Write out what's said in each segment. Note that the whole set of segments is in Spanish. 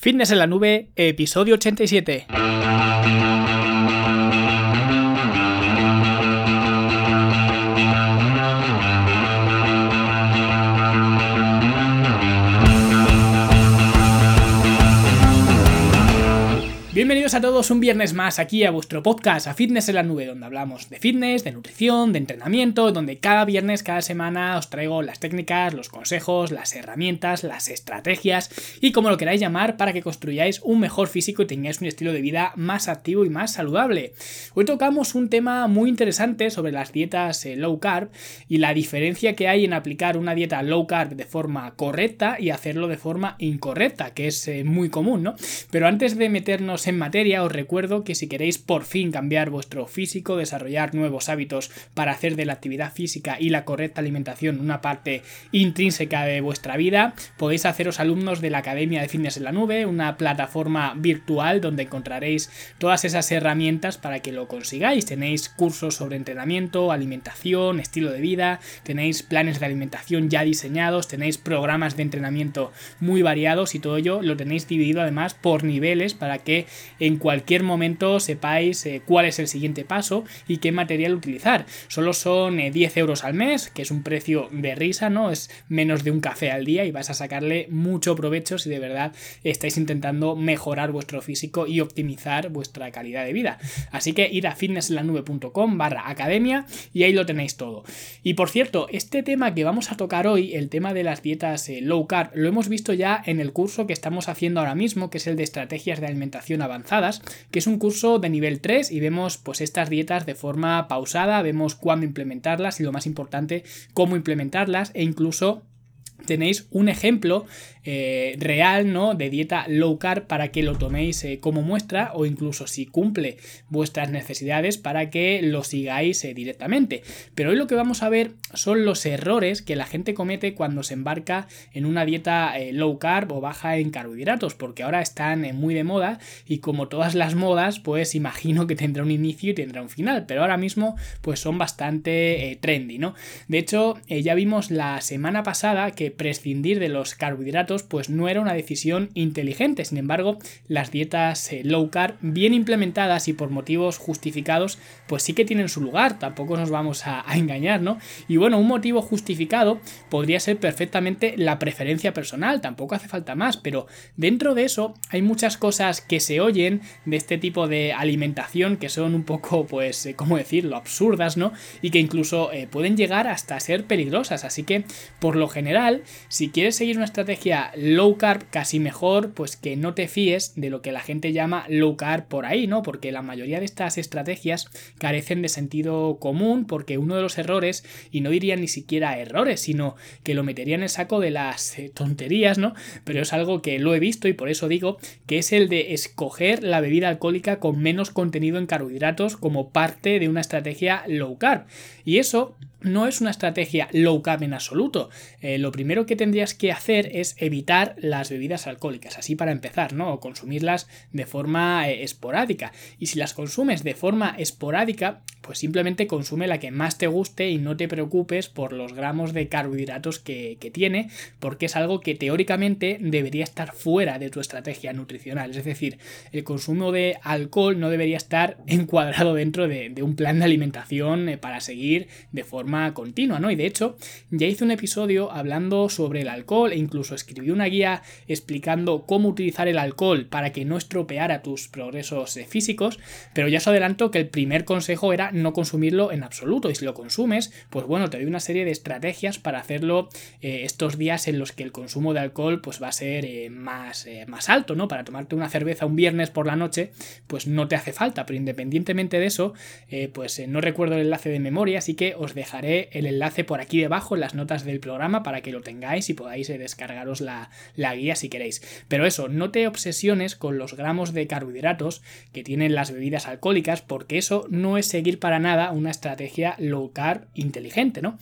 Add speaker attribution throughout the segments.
Speaker 1: Fitness en la nube, episodio 87. A todos un viernes más aquí a vuestro podcast, a Fitness en la Nube, donde hablamos de fitness, de nutrición, de entrenamiento, donde cada viernes, cada semana os traigo las técnicas, los consejos, las herramientas, las estrategias y como lo queráis llamar para que construyáis un mejor físico y tengáis un estilo de vida más activo y más saludable. Hoy tocamos un tema muy interesante sobre las dietas eh, low carb y la diferencia que hay en aplicar una dieta low carb de forma correcta y hacerlo de forma incorrecta, que es eh, muy común, ¿no? Pero antes de meternos en materia, os recuerdo que si queréis por fin cambiar vuestro físico, desarrollar nuevos hábitos para hacer de la actividad física y la correcta alimentación una parte intrínseca de vuestra vida, podéis haceros alumnos de la Academia de Fitness en la Nube, una plataforma virtual donde encontraréis todas esas herramientas para que lo consigáis. Tenéis cursos sobre entrenamiento, alimentación, estilo de vida, tenéis planes de alimentación ya diseñados, tenéis programas de entrenamiento muy variados y todo ello lo tenéis dividido además por niveles para que en cualquier momento sepáis eh, cuál es el siguiente paso y qué material utilizar. Solo son 10 eh, euros al mes, que es un precio de risa, ¿no? Es menos de un café al día y vas a sacarle mucho provecho si de verdad estáis intentando mejorar vuestro físico y optimizar vuestra calidad de vida. Así que ir a fitnesslanube.com barra academia y ahí lo tenéis todo. Y por cierto, este tema que vamos a tocar hoy, el tema de las dietas eh, low carb, lo hemos visto ya en el curso que estamos haciendo ahora mismo, que es el de estrategias de alimentación que es un curso de nivel 3 y vemos pues estas dietas de forma pausada, vemos cuándo implementarlas y lo más importante, cómo implementarlas e incluso tenéis un ejemplo eh, real ¿no? de dieta low carb para que lo toméis eh, como muestra o incluso si cumple vuestras necesidades para que lo sigáis eh, directamente. Pero hoy lo que vamos a ver son los errores que la gente comete cuando se embarca en una dieta low carb o baja en carbohidratos, porque ahora están muy de moda y como todas las modas, pues imagino que tendrá un inicio y tendrá un final, pero ahora mismo pues son bastante trendy, ¿no? De hecho, ya vimos la semana pasada que prescindir de los carbohidratos pues no era una decisión inteligente. Sin embargo, las dietas eh, low carb bien implementadas y por motivos justificados pues sí que tienen su lugar, tampoco nos vamos a, engañar, ¿no? Y bueno, un motivo justificado podría ser perfectamente la preferencia personal, tampoco hace falta más, pero dentro de eso hay muchas cosas que se oyen de este tipo de alimentación que son un poco, pues, eh, ¿cómo decirlo?, absurdas, ¿no? Y que incluso eh, pueden llegar hasta ser peligrosas, así que, por lo general, si quieres seguir una estrategia low carb, casi mejor pues que no te fíes de lo que la gente llama low carb por ahí, ¿no? Porque la mayoría de estas estrategias carecen de sentido común porque uno de los errores, y no diría ni siquiera errores, sino que lo metería en el saco de las eh, tonterías, ¿no? Pero es algo que lo he visto y por eso digo que es el de escoger la bebida alcohólica con menos contenido en carbohidratos como parte de una estrategia low carb. Y eso no es una estrategia low carb en absoluto. Eh, lo primero que tendrías que hacer es evitar las bebidas alcohólicas, así para empezar, ¿no? O consumirlas de forma eh, esporádica. Y si las consumes de forma esporádica, pues simplemente consume la que más te guste y no te preocupes por los gramos de carbohidratos que, tiene, porque es algo que teóricamente debería estar fuera de tu estrategia nutricional. Es decir, el consumo de alcohol no debería estar encuadrado dentro de, un plan de alimentación eh, para seguir de forma continua, ¿no? Y de hecho, ya hice un episodio hablando sobre el alcohol e incluso escribí una guía explicando cómo utilizar el alcohol para que no estropeara tus progresos eh, físicos, pero ya os adelanto que el primer consejo era no consumirlo en absoluto y si lo consumes, pues bueno, te doy una serie de estrategias para hacerlo eh, estos días en los que el consumo de alcohol pues va a ser eh, más, más alto, ¿no? Para tomarte una cerveza un viernes por la noche, pues no te hace falta, pero independientemente de eso, pues no recuerdo el enlace de memoria, así que os dejaré el enlace por aquí debajo en las notas del programa para que lo tengáis y podáis eh, descargaros la, la guía si queréis. Pero eso, no te obsesiones con los gramos de carbohidratos que tienen las bebidas alcohólicas porque eso no es seguir para nada una estrategia low carb inteligente, ¿no?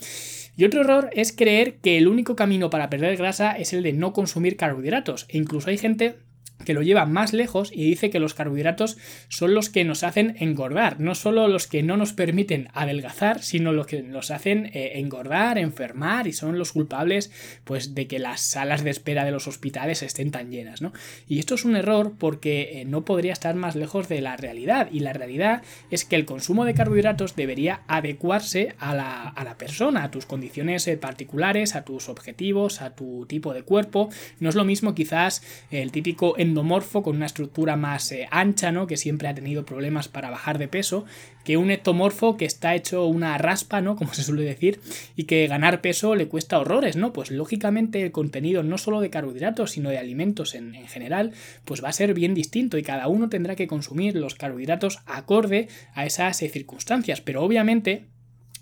Speaker 1: Y otro error es creer que el único camino para perder grasa es el de no consumir carbohidratos. E incluso hay gente que lo lleva más lejos y dice que los carbohidratos son los que nos hacen engordar, no solo los que no nos permiten adelgazar, sino los que nos hacen eh, engordar, enfermar y son los culpables pues de que las salas de espera de los hospitales estén tan llenas, ¿no? Y esto es un error porque eh, no podría estar más lejos de la realidad y la realidad es que el consumo de carbohidratos debería adecuarse a la, a la persona, a tus condiciones eh, particulares, a tus objetivos, a tu tipo de cuerpo. No es lo mismo quizás el típico endomorfo con una estructura más eh, ancha, ¿no? Que siempre ha tenido problemas para bajar de peso, que un ectomorfo que está hecho una raspa, ¿no? Como se suele decir, y que ganar peso le cuesta horrores, ¿no? Pues lógicamente el contenido no solo de carbohidratos, sino de alimentos en, en general, pues va a ser bien distinto y cada uno tendrá que consumir los carbohidratos acorde a esas circunstancias. Pero obviamente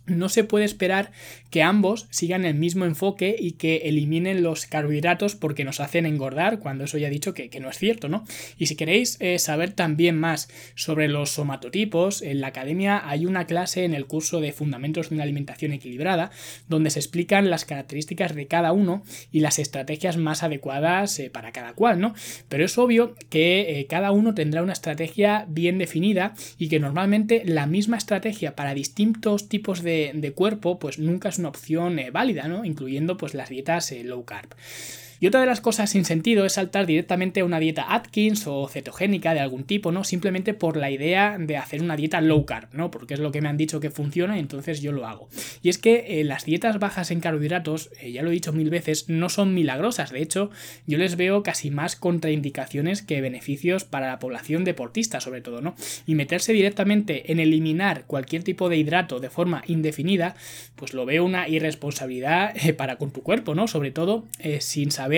Speaker 1: no se puede esperar que ambos sigan el mismo enfoque y que eliminen los carbohidratos porque nos hacen engordar, cuando eso ya he dicho que, no es cierto, ¿no? Y si queréis eh, saber también más sobre los somatotipos, en la academia hay una clase en el curso de Fundamentos de una alimentación equilibrada, donde se explican las características de cada uno y las estrategias más adecuadas eh, para cada cual, ¿no? Pero es obvio que eh, cada uno tendrá una estrategia bien definida y que normalmente la misma estrategia para distintos tipos de de, cuerpo, pues nunca es una opción eh, válida, ¿no? Incluyendo pues las dietas eh, low carb. Y otra de las cosas sin sentido es saltar directamente a una dieta Atkins o cetogénica de algún tipo, ¿no? Simplemente por la idea de hacer una dieta low carb, ¿no? Porque es lo que me han dicho que funciona y entonces yo lo hago. Y es que eh, las dietas bajas en carbohidratos, eh, ya lo he dicho mil veces, no son milagrosas. De hecho, yo les veo casi más contraindicaciones que beneficios para la población deportista, sobre todo, ¿no? Y meterse directamente en eliminar cualquier tipo de hidrato de forma indefinida, pues lo veo una irresponsabilidad eh, para con tu cuerpo, ¿no? Sobre todo sin saber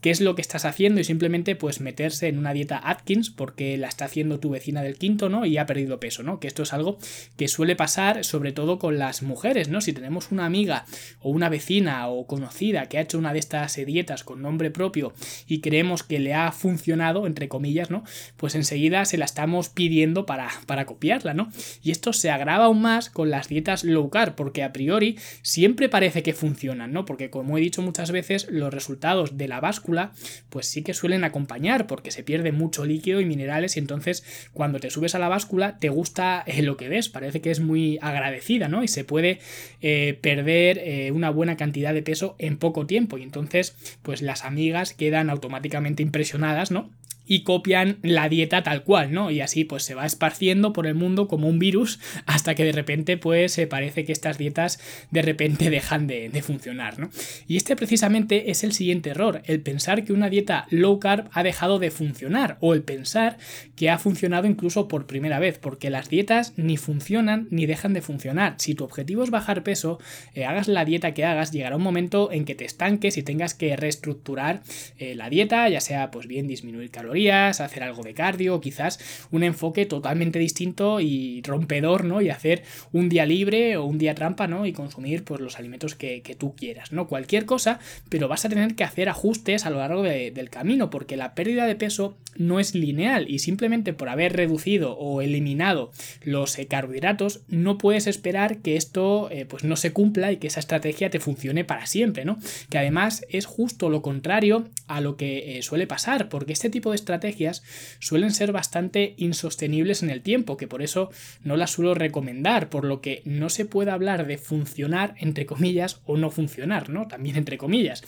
Speaker 1: qué es lo que estás haciendo y simplemente pues meterse en una dieta Atkins porque la está haciendo tu vecina del quinto, ¿no? Y ha perdido peso, ¿no? Que esto es algo que suele pasar sobre todo con las mujeres, ¿no? Si tenemos una amiga o una vecina o conocida que ha hecho una de estas dietas con nombre propio y creemos que le ha funcionado, entre comillas, ¿no? Pues enseguida se la estamos pidiendo para, para copiarla, ¿no? Y esto se agrava aún más con las dietas low carb porque a priori siempre parece que funcionan, ¿no? Porque como he dicho muchas veces, los resultados de la báscula, pues sí que suelen acompañar porque se pierde mucho líquido y minerales y entonces cuando te subes a la báscula te gusta eh, lo que ves, parece que es muy agradecida, ¿no? Y se puede eh, perder eh, una buena cantidad de peso en poco tiempo y entonces pues las amigas quedan automáticamente impresionadas, ¿no? Y copian la dieta tal cual, ¿no? Y así pues se va esparciendo por el mundo como un virus hasta que de repente pues se parece que estas dietas de repente dejan de, funcionar, ¿no? Y este precisamente es el siguiente error, el pensar que una dieta low carb ha dejado de funcionar o el pensar que ha funcionado incluso por primera vez, porque las dietas ni funcionan ni dejan de funcionar. Si tu objetivo es bajar peso, eh, hagas la dieta que hagas, llegará un momento en que te estanques y tengas que reestructurar eh, la dieta, ya sea pues bien disminuir hacer algo de cardio, quizás un enfoque totalmente distinto y rompedor, ¿no? Y hacer un día libre o un día trampa, ¿no? Y consumir pues, los alimentos que, tú quieras, ¿no? Cualquier cosa, pero vas a tener que hacer ajustes a lo largo del camino, porque la pérdida de peso no es lineal y simplemente por haber reducido o eliminado los eh, carbohidratos, no puedes esperar que esto eh, pues no se cumpla y que esa estrategia te funcione para siempre, ¿no? Que además es justo lo contrario a lo que eh, suele pasar, porque este tipo de estrategias suelen ser bastante insostenibles en el tiempo, que por eso no las suelo recomendar, por lo que no se puede hablar de funcionar entre comillas o no funcionar, ¿no? También entre comillas.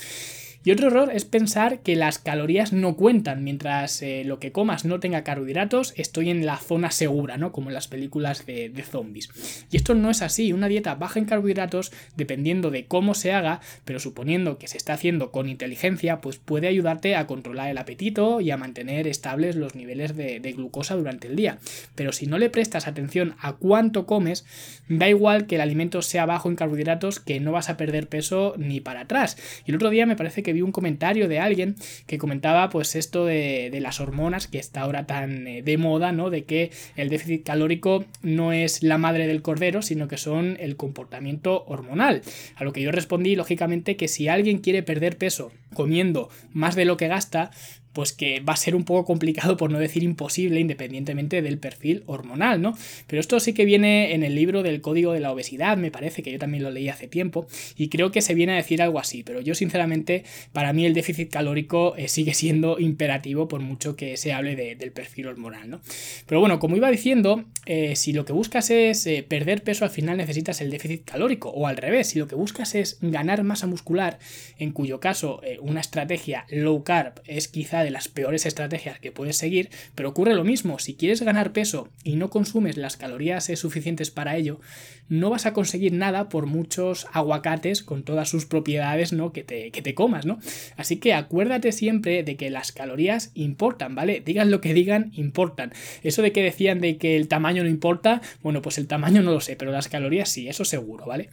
Speaker 1: Y otro error es pensar que las calorías no cuentan. Mientras eh, lo que comas no tenga carbohidratos, estoy en la zona segura, ¿no? Como en las películas de, de, zombies. Y esto no es así. Una dieta baja en carbohidratos, dependiendo de cómo se haga, pero suponiendo que se está haciendo con inteligencia, pues puede ayudarte a controlar el apetito y a mantener estables los niveles de, de glucosa durante el día. Pero si no le prestas atención a cuánto comes, da igual que el alimento sea bajo en carbohidratos, que no vas a perder peso ni para atrás. Y el otro día me parece que un comentario de alguien que comentaba pues esto de, las hormonas que está ahora tan eh, de moda, ¿no? De que el déficit calórico no es la madre del cordero, sino que son el comportamiento hormonal. A lo que yo respondí, lógicamente, que si alguien quiere perder peso comiendo más de lo que gasta, pues que va a ser un poco complicado, por no decir imposible, independientemente del perfil hormonal, ¿no? Pero esto sí que viene en el libro del Código de la Obesidad, me parece que yo también lo leí hace tiempo, y creo que se viene a decir algo así, pero yo sinceramente, para mí el déficit calórico eh, sigue siendo imperativo por mucho que se hable del perfil hormonal, ¿no? Pero bueno, como iba diciendo, eh, si lo que buscas es eh, perder peso, al final necesitas el déficit calórico, o al revés, si lo que buscas es ganar masa muscular, en cuyo caso una estrategia low carb es quizá de las peores estrategias que puedes seguir, pero ocurre lo mismo, si quieres ganar peso y no consumes las calorías suficientes para ello, no vas a conseguir nada por muchos aguacates con todas sus propiedades ¿no? que, te, que te comas, ¿no? Así que acuérdate siempre de que las calorías importan, ¿vale? Digan lo que digan, importan. Eso de que decían de que el tamaño no importa, bueno, pues el tamaño no lo sé, pero las calorías sí, eso seguro, ¿vale?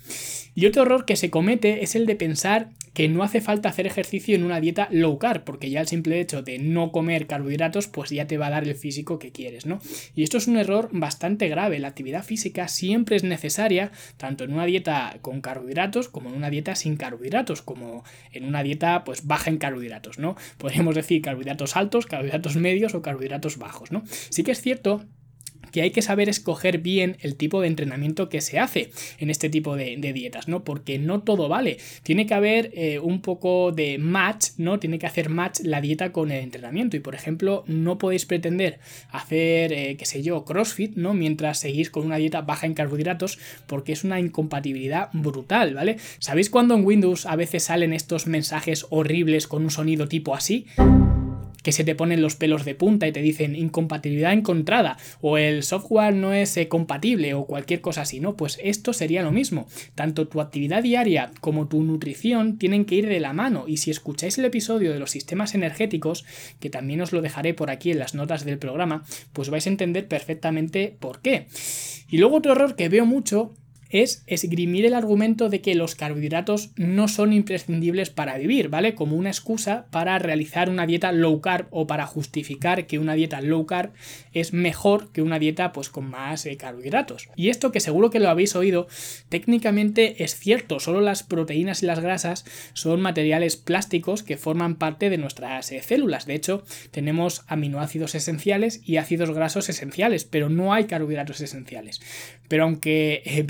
Speaker 1: Y otro error que se comete es el de pensar que no hace falta hacer ejercicio en una dieta low carb, porque ya el simple hecho de no comer carbohidratos, pues ya te va a dar el físico que quieres, ¿no? Y esto es un error bastante grave. La actividad física siempre es necesaria, tanto en una dieta con carbohidratos como en una dieta sin carbohidratos, como en una dieta pues baja en carbohidratos, ¿no? Podríamos decir carbohidratos altos, carbohidratos medios o carbohidratos bajos, ¿no? Sí que es cierto que hay que saber escoger bien el tipo de entrenamiento que se hace en este tipo de, dietas, ¿no? Porque no todo vale. Tiene que haber eh, un poco de match, ¿no? Tiene que hacer match la dieta con el entrenamiento. Y por ejemplo, no podéis pretender hacer, eh, qué sé yo, CrossFit, ¿no? Mientras seguís con una dieta baja en carbohidratos, porque es una incompatibilidad brutal, ¿vale? ¿Sabéis cuando en Windows a veces salen estos mensajes horribles con un sonido tipo así? Que se te ponen los pelos de punta y te dicen incompatibilidad encontrada o el software no es eh, compatible o cualquier cosa así, ¿no? Pues esto sería lo mismo. Tanto tu actividad diaria como tu nutrición tienen que ir de la mano y si escucháis el episodio de los sistemas energéticos, que también os lo dejaré por aquí en las notas del programa, pues vais a entender perfectamente por qué. Y luego otro error que veo mucho es esgrimir el argumento de que los carbohidratos no son imprescindibles para vivir, ¿vale? Como una excusa para realizar una dieta low carb o para justificar que una dieta low carb es mejor que una dieta pues con más eh, carbohidratos. Y esto que seguro que lo habéis oído, técnicamente es cierto, solo las proteínas y las grasas son materiales plásticos que forman parte de nuestras eh, células. De hecho, tenemos aminoácidos esenciales y ácidos grasos esenciales, pero no hay carbohidratos esenciales. Pero aunque eh,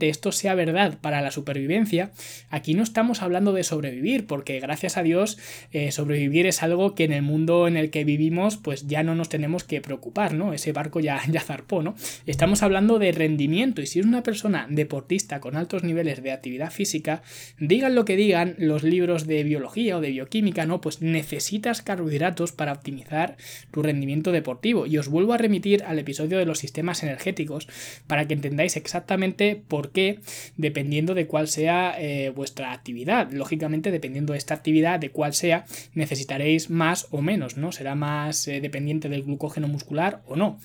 Speaker 1: esto sea verdad para la supervivencia, aquí no estamos hablando de sobrevivir, porque gracias a Dios eh, sobrevivir es algo que en el mundo en el que vivimos pues ya no nos tenemos que preocupar, ¿no? Ese barco ya, ya zarpó, ¿no? Estamos hablando de rendimiento y si es una persona deportista con altos niveles de actividad física, digan lo que digan los libros de biología o de bioquímica, ¿no? Pues necesitas carbohidratos para optimizar tu rendimiento deportivo. Y os vuelvo a remitir al episodio de los sistemas energéticos para que entendáis exactamente por qué, dependiendo de cuál sea eh, vuestra actividad. Lógicamente, dependiendo de esta actividad, de cuál sea, necesitaréis más o menos, ¿no? Será más eh, dependiente del glucógeno muscular o no.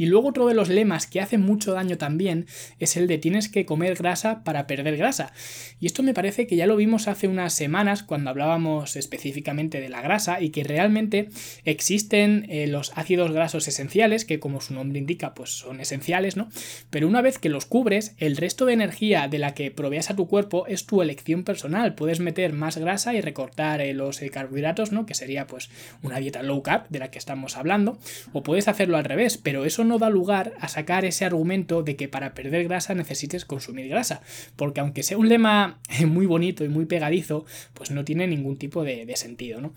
Speaker 1: Y luego otro de los lemas que hace mucho daño también es el de tienes que comer grasa para perder grasa. Y esto me parece que ya lo vimos hace unas semanas cuando hablábamos específicamente de la grasa y que realmente existen eh, los ácidos grasos esenciales que como su nombre indica pues son esenciales, ¿no? Pero una vez que los cubres, el resto de energía de la que proveas a tu cuerpo es tu elección personal. Puedes meter más grasa y recortar eh, los eh, carbohidratos, ¿no? Que sería pues una dieta low carb de la que estamos hablando. O puedes hacerlo al revés, pero eso no da lugar a sacar ese argumento de que para perder grasa necesites consumir grasa, porque aunque sea un lema muy bonito y muy pegadizo, pues no tiene ningún tipo de, de sentido, ¿no?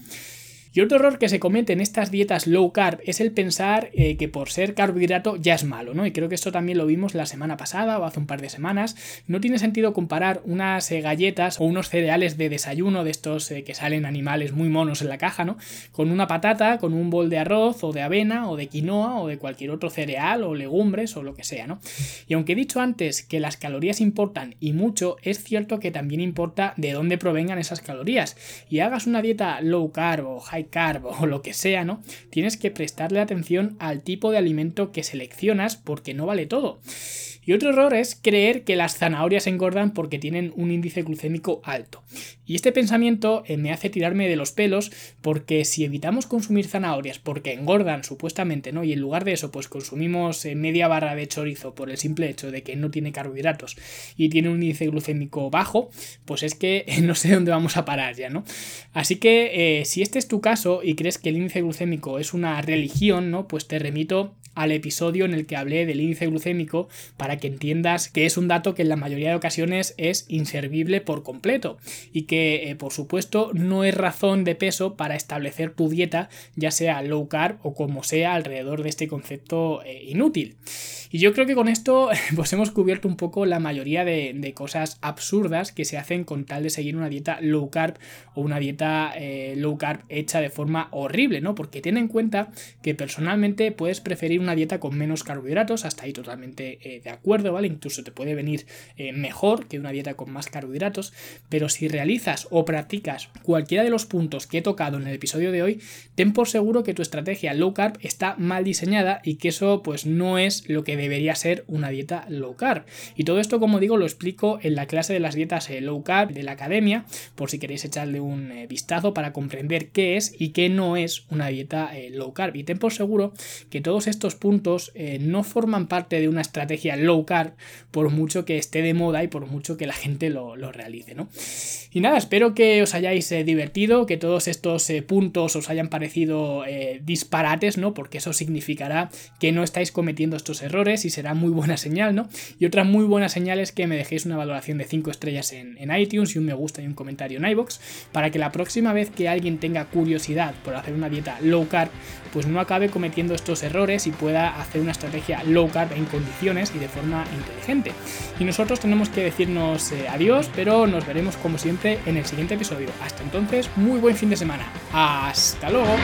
Speaker 1: Y otro error que se comete en estas dietas low carb es el pensar eh, que por ser carbohidrato ya es malo, ¿no? Y creo que esto también lo vimos la semana pasada o hace un par de semanas. No tiene sentido comparar unas eh, galletas o unos cereales de desayuno de estos eh, que salen animales muy monos en la caja, ¿no? Con una patata, con un bol de arroz o de avena o de quinoa o de cualquier otro cereal o legumbres o lo que sea, ¿no? Y aunque he dicho antes que las calorías importan y mucho, es cierto que también importa de dónde provengan esas calorías. Y hagas una dieta low carb o high carbo o lo que sea, ¿no? Tienes que prestarle atención al tipo de alimento que seleccionas porque no vale todo. Y otro error es creer que las zanahorias engordan porque tienen un índice glucémico alto. Y este pensamiento eh, me hace tirarme de los pelos porque si evitamos consumir zanahorias porque engordan supuestamente, ¿no? Y en lugar de eso pues consumimos eh, media barra de chorizo por el simple hecho de que no tiene carbohidratos y tiene un índice glucémico bajo, pues es que no sé dónde vamos a parar ya, ¿no? Así que si este es tu caso y crees que el índice glucémico es una religión, ¿no? Pues te remito al episodio en el que hablé del índice glucémico para que entiendas que es un dato que en la mayoría de ocasiones es inservible por completo y que eh, por supuesto no es razón de peso para establecer tu dieta ya sea low carb o como sea alrededor de este concepto eh, inútil. Y yo creo que con esto pues hemos cubierto un poco la mayoría de, cosas absurdas que se hacen con tal de seguir una dieta low carb o una dieta eh, low carb hecha de forma horrible, ¿no? Porque ten en cuenta que personalmente puedes preferir una dieta con menos carbohidratos, hasta ahí totalmente eh, de acuerdo, ¿vale? Incluso te puede venir eh, mejor que una dieta con más carbohidratos, pero si realizas o practicas cualquiera de los puntos que he tocado en el episodio de hoy, ten por seguro que tu estrategia low carb está mal diseñada y que eso pues no es lo que debería ser una dieta low carb. Y todo esto, como digo, lo explico en la clase de las dietas eh, low carb de la academia, por si queréis echarle un vistazo para comprender qué es y qué no es una dieta low carb. Y ten por seguro que todos estos puntos eh, no forman parte de una estrategia low carb, por mucho que esté de moda y por mucho que la gente lo, realice, ¿no? Y nada, espero que os hayáis eh, divertido, que todos estos eh, puntos os hayan parecido disparates, ¿no? Porque eso significará que no estáis cometiendo estos errores y será muy buena señal, ¿no? Y otra muy buena señal es que me dejéis una valoración de 5 estrellas en, en, iTunes y un me gusta y un comentario en iBox para que la próxima vez que alguien tenga curiosidad por hacer una dieta low carb, pues no acabe cometiendo estos errores y pueda hacer una estrategia low carb en condiciones y de forma inteligente. Y nosotros tenemos que decirnos eh, adiós, pero nos veremos como siempre en el siguiente episodio. Hasta entonces, muy buen fin de semana. Hasta luego.